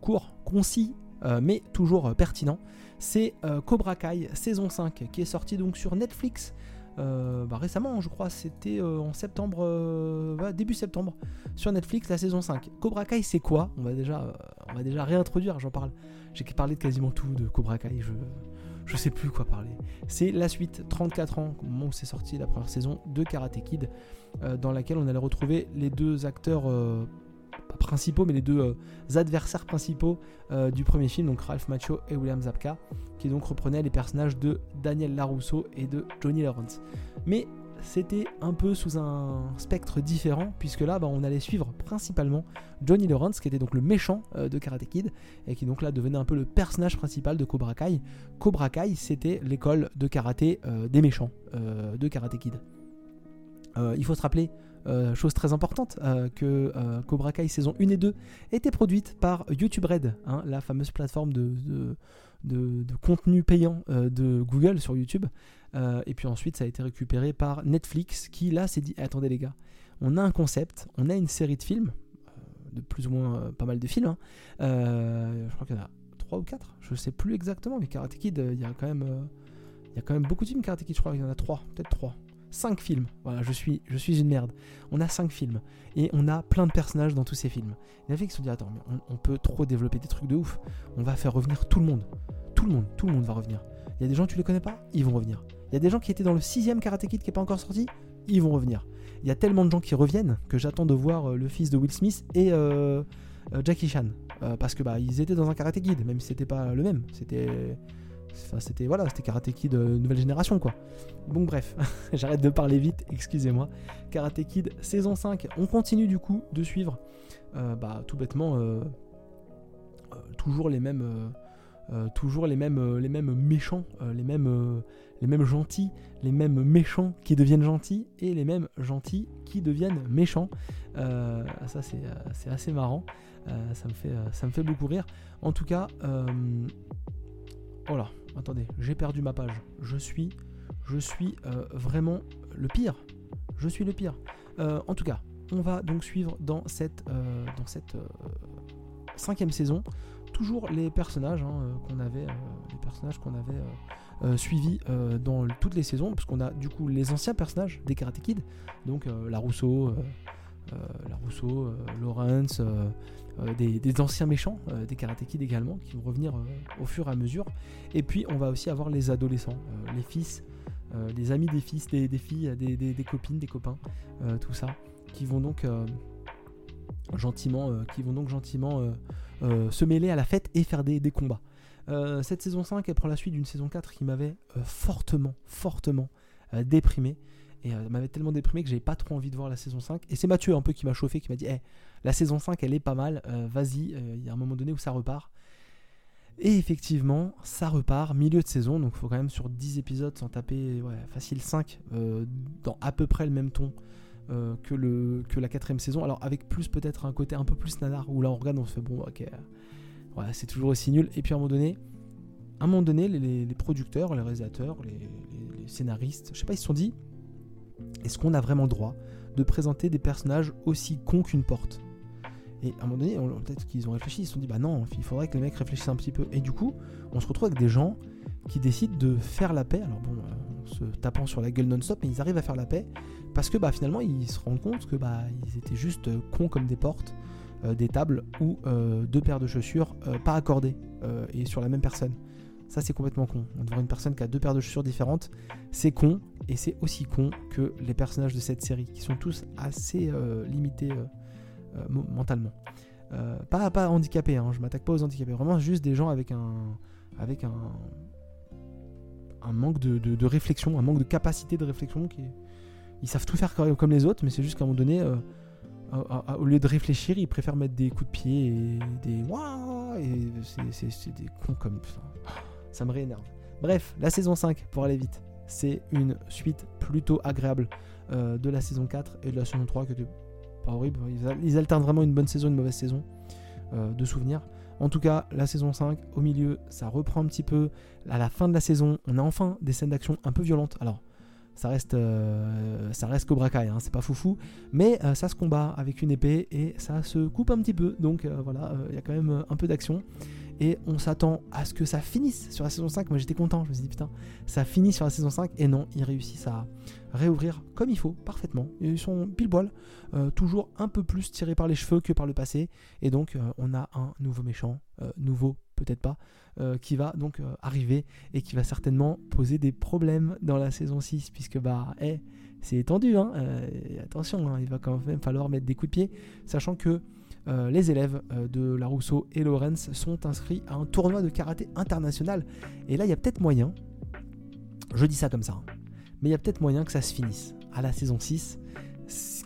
court, concis, euh, mais toujours pertinent. C'est euh, Cobra Kai saison 5 qui est sorti donc sur Netflix bah, récemment, je crois, c'était en septembre, début septembre, sur Netflix, la saison 5. Cobra Kai, c'est quoi? On va, déjà, on va déjà réintroduire, j'en parle. J'ai parlé de quasiment tout de Cobra Kai, je, je sais plus quoi parler. C'est la suite, 34 ans, au c'est sorti la première saison de Karate Kid, dans laquelle on allait retrouver les deux acteurs principaux, mais les deux euh, adversaires principaux euh, du premier film, donc Ralph Macchio et William Zabka, qui donc reprenaient les personnages de Daniel LaRusso et de Johnny Lawrence. Mais c'était un peu sous un spectre différent, puisque là, bah, on allait suivre principalement Johnny Lawrence, qui était donc le méchant euh, de Karate Kid, et qui donc là devenait un peu le personnage principal de Cobra Kai. Cobra Kai, c'était l'école de karaté des méchants de Karate Kid. il faut se rappeler euh, chose très importante, euh, que euh, Cobra Kai saison 1 et 2 était produite par YouTube Red, hein, la fameuse plateforme de, de, contenu payant de Google sur YouTube. et puis ensuite, ça a été récupéré par Netflix, qui là s'est dit attendez les gars, on a un concept, on a une série de films, de plus ou moins pas mal de films. Hein. je crois qu'il y en a 3 ou 4, je sais plus exactement, mais Karate Kid, il y a quand même. il y a quand même beaucoup de films Karate Kid, je crois qu'il y en a 3, peut-être 3. 5 films. Voilà, je suis, je suis une merde. On a 5 films. Et on a plein de personnages dans tous ces films. Il y en qui se sont dit Attends, mais on, peut trop développer des trucs de ouf. On va faire revenir tout le monde. Tout le monde, tout le monde va revenir. Il y a des gens, tu les connais pas? Ils vont revenir. Il y a des gens qui étaient dans le sixième Karate Kid qui n'est pas encore sorti? Ils vont revenir. Il y a tellement de gens qui reviennent que j'attends de voir euh, le fils de Will Smith et euh, euh, Jackie Chan. parce que bah ils étaient dans un Karate Kid, même si c'était pas le même. C'était c'était voilà, c'était Karate Kid euh, nouvelle génération quoi. Bon bref, j'arrête de parler vite, excusez-moi. Karate Kid saison 5, on continue du coup de suivre euh, bah, tout bêtement euh, toujours les mêmes toujours les mêmes méchants, les mêmes les mêmes gentils, les mêmes méchants qui deviennent gentils et les mêmes gentils qui deviennent méchants. ça c'est assez marrant. ça me fait beaucoup rire. En tout cas, voilà, attendez, j'ai perdu ma page. Je suis, je suis euh, vraiment le pire. Je suis le pire. Euh, en tout cas, on va donc suivre dans cette, euh, dans cette cinquième saison toujours les personnages hein, qu'on avait, les personnages qu'on avait suivis dans toutes les saisons, parce qu'on a du coup les anciens personnages des Karate Kid, donc la Rousseau, la Rousseau, Lawrence. Euh, des, anciens méchants, euh, des Karate également, qui vont revenir euh, au fur et à mesure. Et puis on va aussi avoir les adolescents, les fils, les amis des fils, des, filles, des, copines, des copains, tout ça, qui vont donc gentiment, qui vont donc gentiment se mêler à la fête et faire des, combats. cette saison 5, elle prend la suite d'une saison 4 qui m'avait fortement, fortement déprimé. Et m'avait tellement déprimé que j'avais pas trop envie de voir la saison 5. Et c'est Mathieu un peu qui m'a chauffé, qui m'a dit hey, eh, la saison 5, elle est pas mal. Euh, vas-y, euh, il y a un moment donné où ça repart. Et effectivement, ça repart, milieu de saison, donc il faut quand même sur 10 épisodes s'en taper facile 5, euh, dans à peu près le même ton que, le, que la quatrième saison. Alors avec plus peut-être un côté un peu plus nanar, où là on regarde, on se fait bon, ok, c'est toujours aussi nul. Et puis à un moment donné, à un moment donné, les, producteurs, les réalisateurs, les, les, scénaristes, je sais pas, ils se sont dit, est-ce qu'on a vraiment le droit de présenter des personnages aussi cons qu'une porte? Et à un moment donné, peut-être qu'ils ont réfléchi, ils se sont dit bah non, il faudrait que les mecs réfléchissent un petit peu. Et du coup, on se retrouve avec des gens qui décident de faire la paix. Alors bon, euh, en se tapant sur la gueule non-stop, mais ils arrivent à faire la paix parce que bah finalement ils se rendent compte que bah ils étaient juste euh, cons comme des portes, euh, des tables ou deux paires de chaussures pas accordées et sur la même personne. Ça c'est complètement con. On devrait une personne qui a deux paires de chaussures différentes, c'est con et c'est aussi con que les personnages de cette série qui sont tous assez limités euh, mentalement. Euh, pas, pas handicapés, hein, je m'attaque pas aux handicapés, vraiment juste des gens avec un, avec un, un manque de, réflexion, un manque de capacité de réflexion. Qui Ils savent tout faire comme les autres, mais c'est juste qu'à un moment donné, euh, au lieu de réfléchir, ils préfèrent mettre des coups de pied et des waouh et c'est des cons comme ça me réénerve. Bref, la saison 5, pour aller vite, c'est une suite plutôt agréable de la saison 4 et de la saison 3 que était pas horrible. Ils, alternent vraiment une bonne saison, une mauvaise saison euh, de souvenirs. En tout cas, la saison 5, au milieu, ça reprend un petit peu. À la fin de la saison, on a enfin des scènes d'action un peu violentes. Alors, ça reste, euh, ça reste hein, c'est pas foufou, mais euh, ça se combat avec une épée et ça se coupe un petit peu. Donc voilà, il y a quand même un peu d'action. et on s'attend à ce que ça finisse sur la saison 5. Moi j'étais content, je me suis dit putain, ça finit sur la saison 5 et non, ils réussissent à réouvrir comme il faut, parfaitement. Ils sont pile poil, euh, toujours un peu plus tirés par les cheveux que par le passé et donc euh, on a un nouveau méchant, euh, nouveau peut-être pas, qui va donc arriver et qui va certainement poser des problèmes dans la saison 6 puisque bah, hey, c'est étendu, hein, attention, hein, il va quand même falloir mettre des coups de pied, sachant que euh, les élèves euh, de La Rousseau et Lorenz sont inscrits à un tournoi de karaté international. Et là, il y a peut-être moyen, je dis ça comme ça, hein, mais il y a peut-être moyen que ça se finisse à la saison 6, ce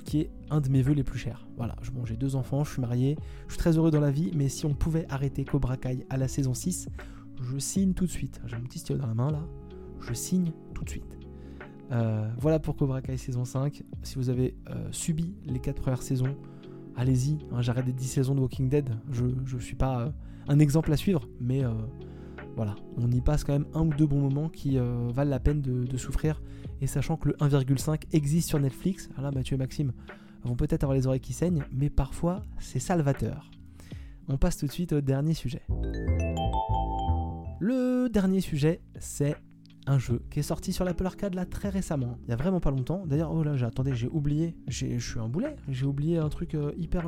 qui est un de mes vœux les plus chers. Voilà, j'ai deux enfants, je suis marié, je suis très heureux dans la vie, mais si on pouvait arrêter Cobra Kai à la saison 6, je signe tout de suite. J'ai un petit stylo dans la main là, je signe tout de suite. Euh, voilà pour Cobra Kai saison 5. Si vous avez subi les 4 premières saisons, allez-y, hein, j'arrête des 10 saisons de Walking Dead, je ne suis pas euh, un exemple à suivre, mais euh, voilà, on y passe quand même un ou deux bons moments qui euh, valent la peine de, souffrir, et sachant que le 1,5 existe sur Netflix, là Mathieu et Maxime vont peut-être avoir les oreilles qui saignent, mais parfois c'est salvateur. On passe tout de suite au dernier sujet. Le dernier sujet, c'est un jeu qui est sorti sur l'Apple Arcade là très récemment, il y a vraiment pas longtemps. D'ailleurs, oh là, j'ai attendez, j'ai oublié, je suis un boulet, j'ai oublié un truc euh, hyper,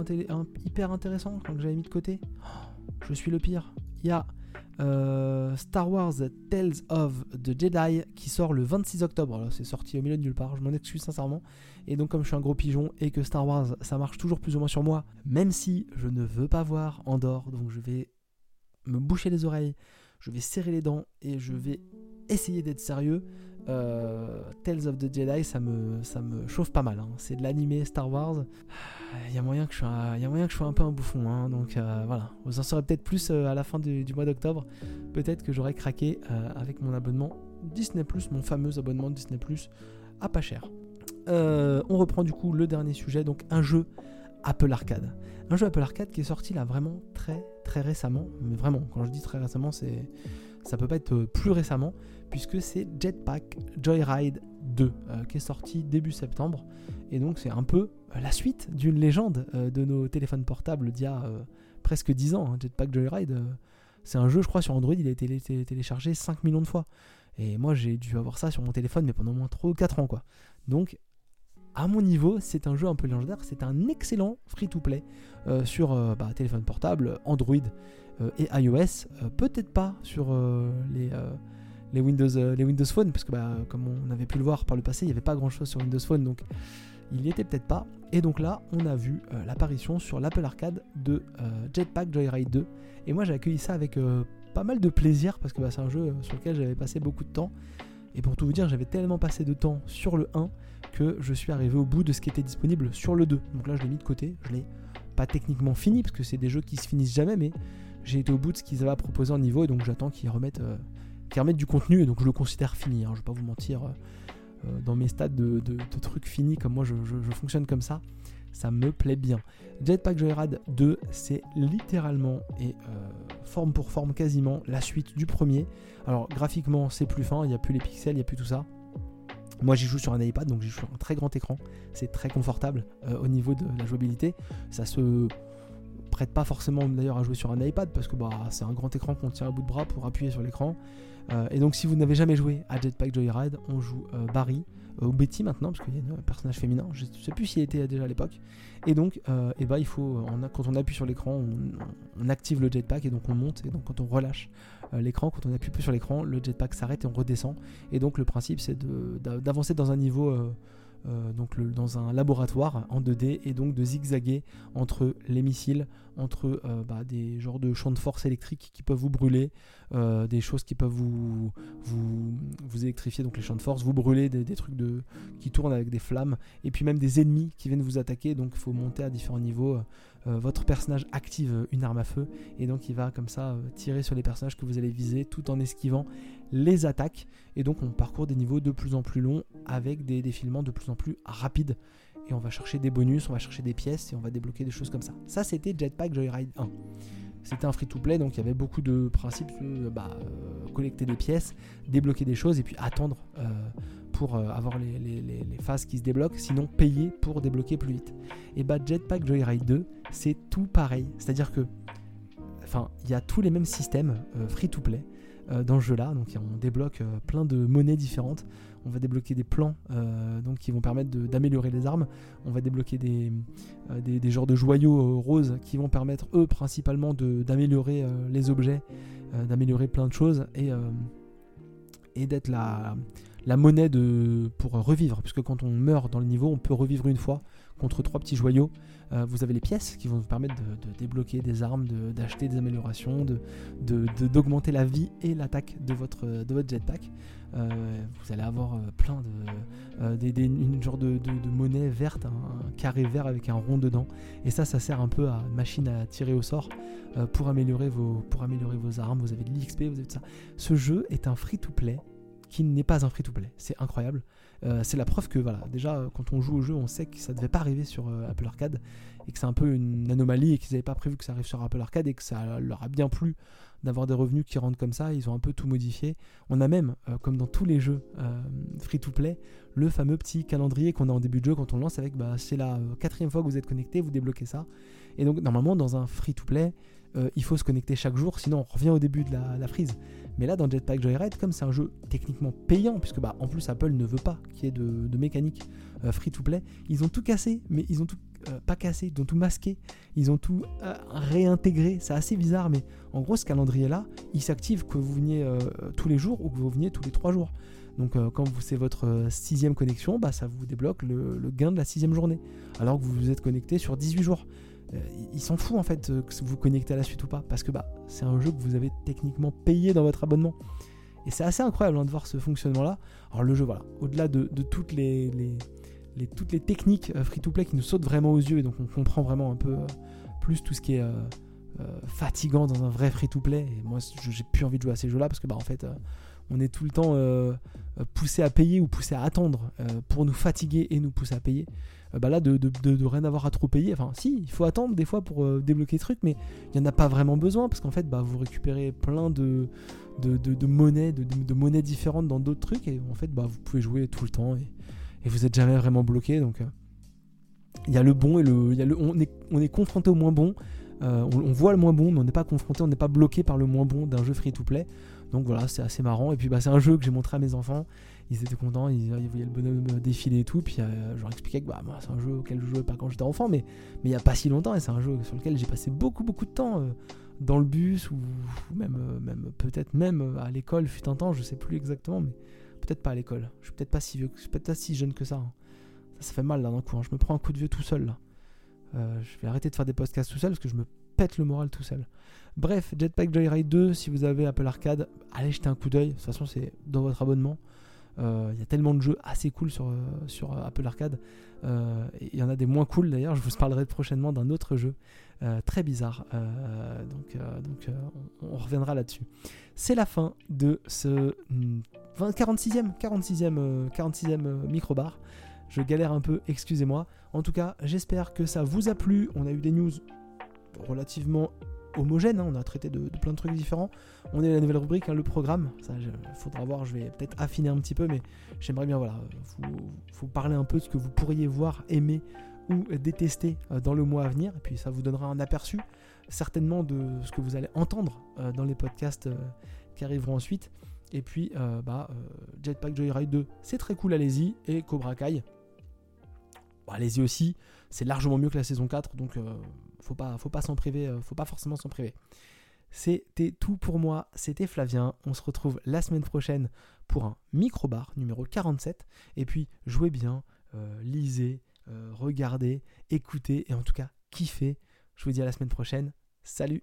intéressant que j'avais mis de côté. Oh, je suis le pire. Il y a euh, Star Wars Tales of the Jedi qui sort le 26 octobre. C'est sorti au milieu de nulle part, je m'en excuse sincèrement. Et donc, comme je suis un gros pigeon et que Star Wars ça marche toujours plus ou moins sur moi, même si je ne veux pas voir Andorre, donc je vais me boucher les oreilles, je vais serrer les dents et je vais essayer d'être sérieux, euh, Tales of the Jedi, ça me, ça me chauffe pas mal. Hein. C'est de l'animé Star Wars. Il y, a moyen que je sois, il y a moyen que je sois un peu un bouffon. Hein. Donc euh, voilà, vous en saurez peut-être plus euh, à la fin du, mois d'octobre. Peut-être que j'aurai craqué avec mon abonnement Disney, mon fameux abonnement Disney à pas cher. on reprend du coup le dernier sujet, donc un jeu Apple Arcade. Un jeu Apple Arcade qui est sorti là vraiment très très récemment. Mais vraiment, quand je dis très récemment, c'est ça peut pas être plus récemment puisque c'est Jetpack Joyride 2 euh, qui est sorti début septembre. Et donc c'est un peu euh, la suite d'une légende euh, de nos téléphones portables d'il y a presque 10 ans. Hein. Jetpack Joyride, c'est un jeu, je crois, sur Android, il a été téléchargé 5 millions de fois. Et moi j'ai dû avoir ça sur mon téléphone, mais pendant au moins 3 ou 4 ans. Donc à mon niveau, c'est un jeu un peu légendaire. C'est un excellent free-to-play sur bah, téléphone portable, Android et iOS. Peut-être pas sur les, les Windows, euh, les Windows Phone, parce que bah, comme on avait pu le voir par le passé, il n'y avait pas grand chose sur Windows Phone, donc il n'y était peut-être pas. Et donc là, on a vu euh, l'apparition sur l'Apple Arcade de euh, Jetpack Joyride 2. Et moi, j'ai accueilli ça avec pas mal de plaisir, parce que bah, c'est un jeu sur lequel j'avais passé beaucoup de temps. Et pour tout vous dire, j'avais tellement passé de temps sur le 1 que je suis arrivé au bout de ce qui était disponible sur le 2. Donc là, je l'ai mis de côté. Je l'ai pas techniquement fini, parce que c'est des jeux qui se finissent jamais, mais j'ai été au bout de ce qu'ils avaient à proposer en niveau, et donc j'attends qu'ils remettent qui remettent du contenu, et donc je le considère fini, hein, je vais pas vous mentir, euh, euh, dans mes stades de, trucs finis, comme moi je, fonctionne comme ça, ça me plaît bien. Jetpack Joyride 2, c'est littéralement et euh, forme pour forme quasiment la suite du premier. Alors graphiquement c'est plus fin, il n'y a plus les pixels, il n'y a plus tout ça. Moi j'y joue sur un iPad, donc j'y joue sur un très grand écran, c'est très confortable au niveau de la jouabilité. Ça se prête pas forcément d'ailleurs à jouer sur un iPad parce que bah, c'est un grand écran qu'on tient à bout de bras pour appuyer sur l'écran. Euh, et donc si vous n'avez jamais joué à Jetpack Joyride, on joue euh, Barry, euh, ou Betty maintenant, parce qu'il y a un personnage féminin, je ne sais plus s'il était déjà à l'époque. Et donc, et bah, il faut, quand on appuie sur l'écran, on, active le jetpack et donc on monte. Et donc quand on relâche l'écran, quand on appuie plus sur l'écran, le jetpack s'arrête et on redescend. Et donc le principe c'est d'avancer dans un niveau donc dans un laboratoire en 2D et donc de zigzaguer entre les missiles, entre euh, bah, des genres de champs de force électriques qui peuvent vous brûler, euh, des choses qui peuvent vous, vous, vous, électrifier, donc les champs de force, vous brûler des, trucs de, qui tournent avec des flammes, et puis même des ennemis qui viennent vous attaquer, donc il faut monter à différents niveaux. votre personnage active une arme à feu et donc il va comme ça tirer sur les personnages que vous allez viser tout en esquivant les attaques. Et donc on parcourt des niveaux de plus en plus longs avec des défilements de plus en plus rapides. Et on va chercher des bonus, on va chercher des pièces et on va débloquer des choses comme ça. Ça c'était Jetpack Joyride 1. C'était un free-to-play, donc il y avait beaucoup de principes, bah, euh, collecter des pièces, débloquer des choses et puis attendre euh, pour euh, avoir les, les, phases qui se débloquent, sinon payer pour débloquer plus vite. Et bah Jetpack Joyride 2, c'est tout pareil. C'est-à-dire que enfin, il y a tous les mêmes systèmes free-to-play dans ce jeu-là. Donc on débloque plein de monnaies différentes. On va débloquer des plans donc, qui vont permettre d'améliorer les armes. On va débloquer des, genres de joyaux roses qui vont permettre, eux, principalement d'améliorer les objets, d'améliorer plein de choses. Et, et d'être la, la monnaie de, pour revivre, puisque quand on meurt dans le niveau, on peut revivre une fois contre trois petits joyaux. Euh, vous avez les pièces qui vont vous permettre de, débloquer des armes, d'acheter des améliorations, d'augmenter la vie et l'attaque de votre, de votre jetpack. Euh, vous allez avoir euh, plein de, genre de, monnaie verte, un, carré vert avec un rond dedans. Et ça, ça sert un peu à machine à tirer au sort pour, améliorer vos, pour améliorer vos armes. Vous avez de l'XP, vous avez tout ça. Ce jeu est un free-to-play qui n'est pas un free-to-play. C'est incroyable. Euh, c'est la preuve que voilà, déjà euh, quand on joue au jeu, on sait que ça devait pas arriver sur euh, Apple Arcade et que c'est un peu une anomalie et qu'ils n'avaient pas prévu que ça arrive sur Apple Arcade et que ça leur a bien plu d'avoir des revenus qui rentrent comme ça. Ils ont un peu tout modifié. On a même, comme dans tous les jeux free-to-play, le fameux petit calendrier qu'on a en début de jeu quand on lance avec bah, c'est la quatrième fois que vous êtes connecté, vous débloquez ça. Et donc normalement dans un free-to-play, il faut se connecter chaque jour, sinon on revient au début de la, frise. Mais là, dans Jetpack Joyride, comme c'est un jeu techniquement payant, puisque bah, en plus Apple ne veut pas qu'il y ait de, mécanique euh, free-to-play, ils ont tout cassé, mais ils ont tout euh, pas cassé, ils ont tout masqué, ils ont tout euh, réintégré. C'est assez bizarre, mais en gros, ce calendrier-là, il s'active que vous veniez tous les jours ou que vous veniez tous les trois jours. Donc quand c'est votre sixième connexion, bah, ça vous débloque le, le, gain de la sixième journée. Alors que vous vous êtes connecté sur 18 jours. Euh, il s'en fout en fait euh, que vous connectez à la suite ou pas, parce que bah, c'est un jeu que vous avez techniquement payé dans votre abonnement. Et c'est assez incroyable hein, de voir ce fonctionnement-là. Alors le jeu, voilà, au-delà de, toutes les, toutes les techniques euh, free-to-play qui nous sautent vraiment aux yeux, et donc on comprend vraiment un peu plus tout ce qui est fatigant dans un vrai free-to-play. Et moi, j'ai plus envie de jouer à ces jeux-là parce que bah en fait, on est tout le temps poussé à payer ou poussé à attendre pour nous fatiguer et nous pousser à payer. Euh, bah là de, de, rien avoir à trop payer. Enfin, si, il faut attendre des fois pour euh, débloquer des trucs, mais il n'y en a pas vraiment besoin parce qu'en fait, bah, vous récupérez plein de, de, monnaies, de, différentes dans d'autres trucs et en fait, bah, vous pouvez jouer tout le temps et, vous n'êtes jamais vraiment bloqué. Donc, euh, il y a le bon et le, y on est confronté au moins bon. on, voit le moins bon, mais on n'est pas confronté, on n'est pas bloqué par le moins bon d'un jeu free to play. Donc voilà, c'est assez marrant. Et puis bah, c'est un jeu que j'ai montré à mes enfants ils étaient contents, ils, voyaient le bonhomme défiler et tout. Puis euh, je leur expliquais que bah, moi, c'est un jeu auquel je jouais pas quand j'étais enfant, mais il n'y a pas si longtemps, et c'est un jeu sur lequel j'ai passé beaucoup, beaucoup de temps euh, dans le bus, ou, même, euh, même peut-être même à l'école, fut un temps, je sais plus exactement, mais peut-être pas à l'école. Je suis peut-être pas si vieux, je suis peut-être pas si jeune que ça. Hein. Ça, ça fait mal là d'un coup, hein. je me prends un coup de vieux tout seul là. je vais arrêter de faire des podcasts tout seul parce que je me pète le moral tout seul. Bref, Jetpack Joyride 2, si vous avez Apple Arcade, allez jeter un coup d'œil. De toute façon, c'est dans votre abonnement. Euh, il y a tellement de jeux assez cool sur, euh, euh, Apple Arcade. Il y en a des moins cool d'ailleurs. Je vous parlerai prochainement d'un autre jeu très bizarre. donc donc on, reviendra là-dessus. C'est la fin de ce 46e, 46e, 46e microbar. Je galère un peu, excusez-moi. En tout cas, j'espère que ça vous a plu. On a eu des news relativement homogène, hein. on a traité de, plein de trucs différents. On est la nouvelle rubrique, hein, le programme. Ça, il faudra voir, je vais peut-être affiner un petit peu, mais j'aimerais bien, voilà, vous, parler un peu de ce que vous pourriez voir, aimer ou détester euh, dans le mois à venir. Et puis ça vous donnera un aperçu, certainement, de ce que vous allez entendre euh, dans les podcasts euh, qui arriveront ensuite. Et puis, bah, Jetpack Joyride 2, c'est très cool, allez-y. Et Cobra Kai, bah, allez-y aussi. C'est largement mieux que la saison 4, donc faut pas, faut pas priver, euh, faut pas forcément s'en priver. C'était tout pour moi, c'était Flavien. On se retrouve la semaine prochaine pour un micro-bar numéro 47. Et puis, jouez bien, euh, lisez, euh, regardez, écoutez et en tout cas, kiffez. Je vous dis à la semaine prochaine. Salut